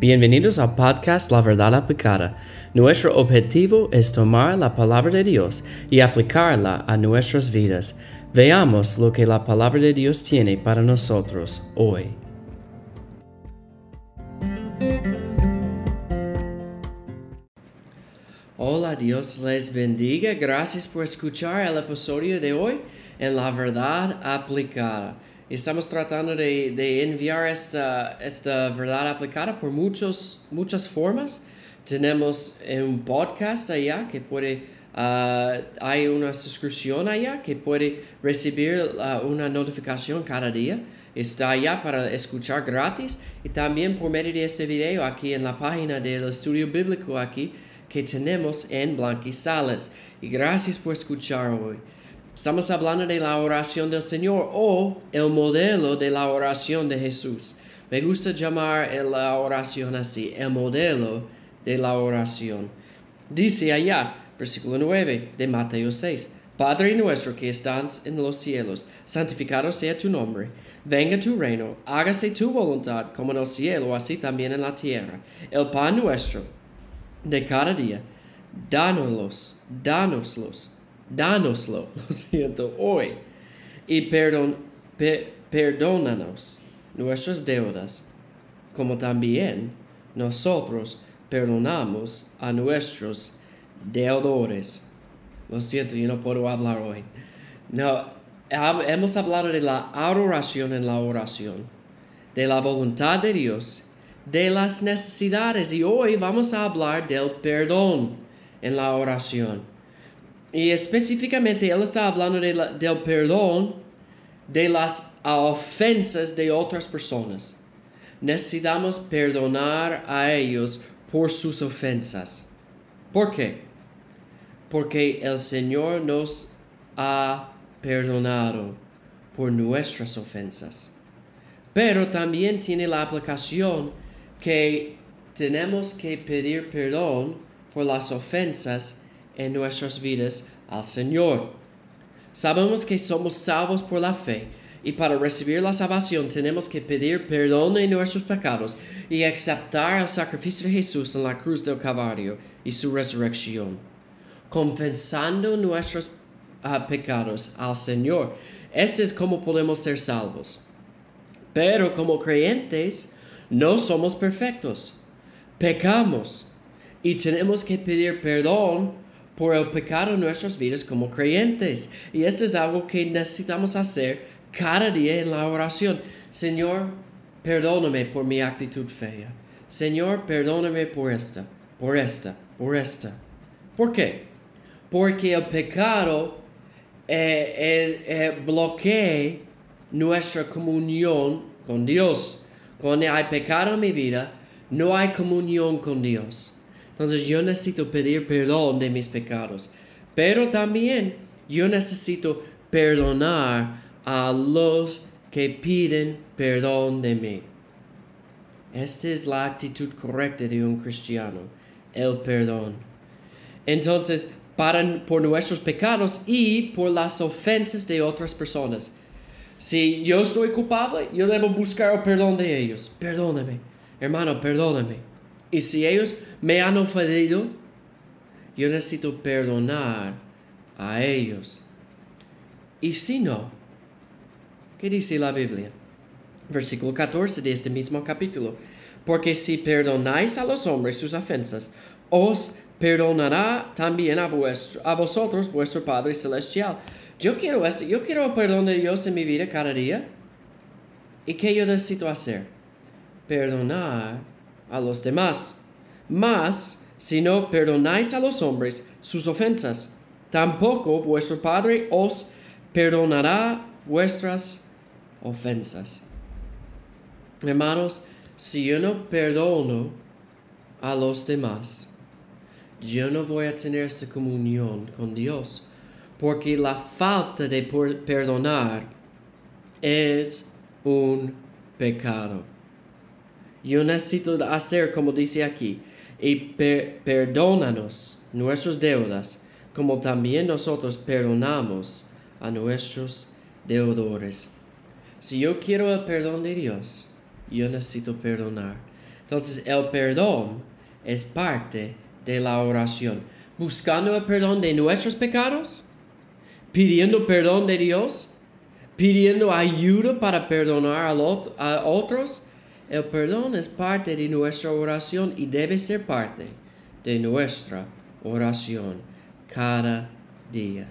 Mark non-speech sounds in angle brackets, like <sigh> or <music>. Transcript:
Bienvenidos al podcast La Verdad Aplicada. Nuestro objetivo es tomar la palabra de Dios y aplicarla a nuestras vidas. Veamos lo que la palabra de Dios tiene para nosotros hoy. Hola, Dios les bendiga. Gracias por escuchar el episodio de hoy en La Verdad Aplicada. Estamos tratando de, enviar esta, esta verdad aplicada por muchos, muchas formas. Tenemos un podcast allá que puede, ah, hay una suscripción allá que puede recibir ah, una notificación cada día. Está allá para escuchar gratis y también por medio de este video aquí en la página del estudio bíblico aquí que tenemos en Blanquizales. Y gracias por escuchar hoy. Estamos hablando de la oración del Señor o el modelo de la oración de Jesús. Me gusta llamar la oración así, el modelo de la oración. Dice allá, versículo 9 de Mateo 6, Padre nuestro que estás en los cielos, santificado sea tu nombre. Venga tu reino, hágase tu voluntad como en el cielo, así también en la tierra. El pan nuestro de cada día, dánoslos, dánoslos Dánoslo, <laughs> lo siento, hoy. Y perdón, perdónanos nuestras deudas, como también nosotros perdonamos a nuestros deudores. Lo siento, yo no puedo hablar hoy. No, hemos hablado de la adoración en la oración, de la voluntad de Dios, de las necesidades y hoy vamos a hablar del perdón en la oración. Y específicamente él está hablando del perdón de las ofensas de otras personas. Necesitamos perdonar a ellos por sus ofensas. ¿Por qué? Porque el Señor nos ha perdonado por nuestras ofensas. Pero también tiene la aplicación que tenemos que pedir perdón por las ofensas en nuestras vidas al Señor. Sabemos que somos salvos por la fe y para recibir la salvación tenemos que pedir perdón de nuestros pecados y aceptar el sacrificio de Jesús en la cruz del Calvario y su resurrección. Confesando nuestros ah, pecados al Señor. Este es como podemos ser salvos. Pero como creyentes no somos perfectos. Pecamos y tenemos que pedir perdón por el pecado en nuestras vidas como creyentes. Y esto es algo que necesitamos hacer cada día en la oración. Señor, perdóname por mi actitud fea. Señor, perdóname por esta, por esta, por esta. ¿Por qué? Porque el pecado eh, eh, bloquea nuestra comunión con Dios. Cuando hay pecado en mi vida, no hay comunión con Dios. Entonces yo necesito pedir perdón de mis pecados. Pero también yo necesito perdonar a los que piden perdón de mí. Esta es la actitud correcta de un cristiano, el perdón. Entonces, para, por nuestros pecados y por las ofensas de otras personas. Si yo estoy culpable, yo debo buscar el perdón de ellos. Perdóname, hermano, perdóname. Y si ellos me han ofendido, yo necesito perdonar a ellos. Y si no, ¿qué dice la Biblia? Versículo 14 de este mismo capítulo. Porque si perdonáis a los hombres sus ofensas, os perdonará también a, vuestro, a vosotros vuestro Padre Celestial. Yo quiero esto, yo quiero el perdón de Dios en mi vida cada día. ¿Y qué yo necesito hacer? Perdonar a los demás. Mas, si no perdonáis a los hombres sus ofensas, tampoco vuestro Padre os perdonará vuestras ofensas. Hermanos, si yo no perdono a los demás, yo no voy a tener esta comunión con Dios, porque la falta de perdonar es un pecado. Yo necesito hacer como dice aquí, y perdónanos nuestras deudas, como también nosotros perdonamos a nuestros deudores. Si yo quiero el perdón de Dios, yo necesito perdonar. Entonces el perdón es parte de la oración. Buscando el perdón de nuestros pecados, pidiendo perdón de Dios, pidiendo ayuda para perdonar a otros. El perdón es parte de nuestra oración y debe ser parte de nuestra oración cada día.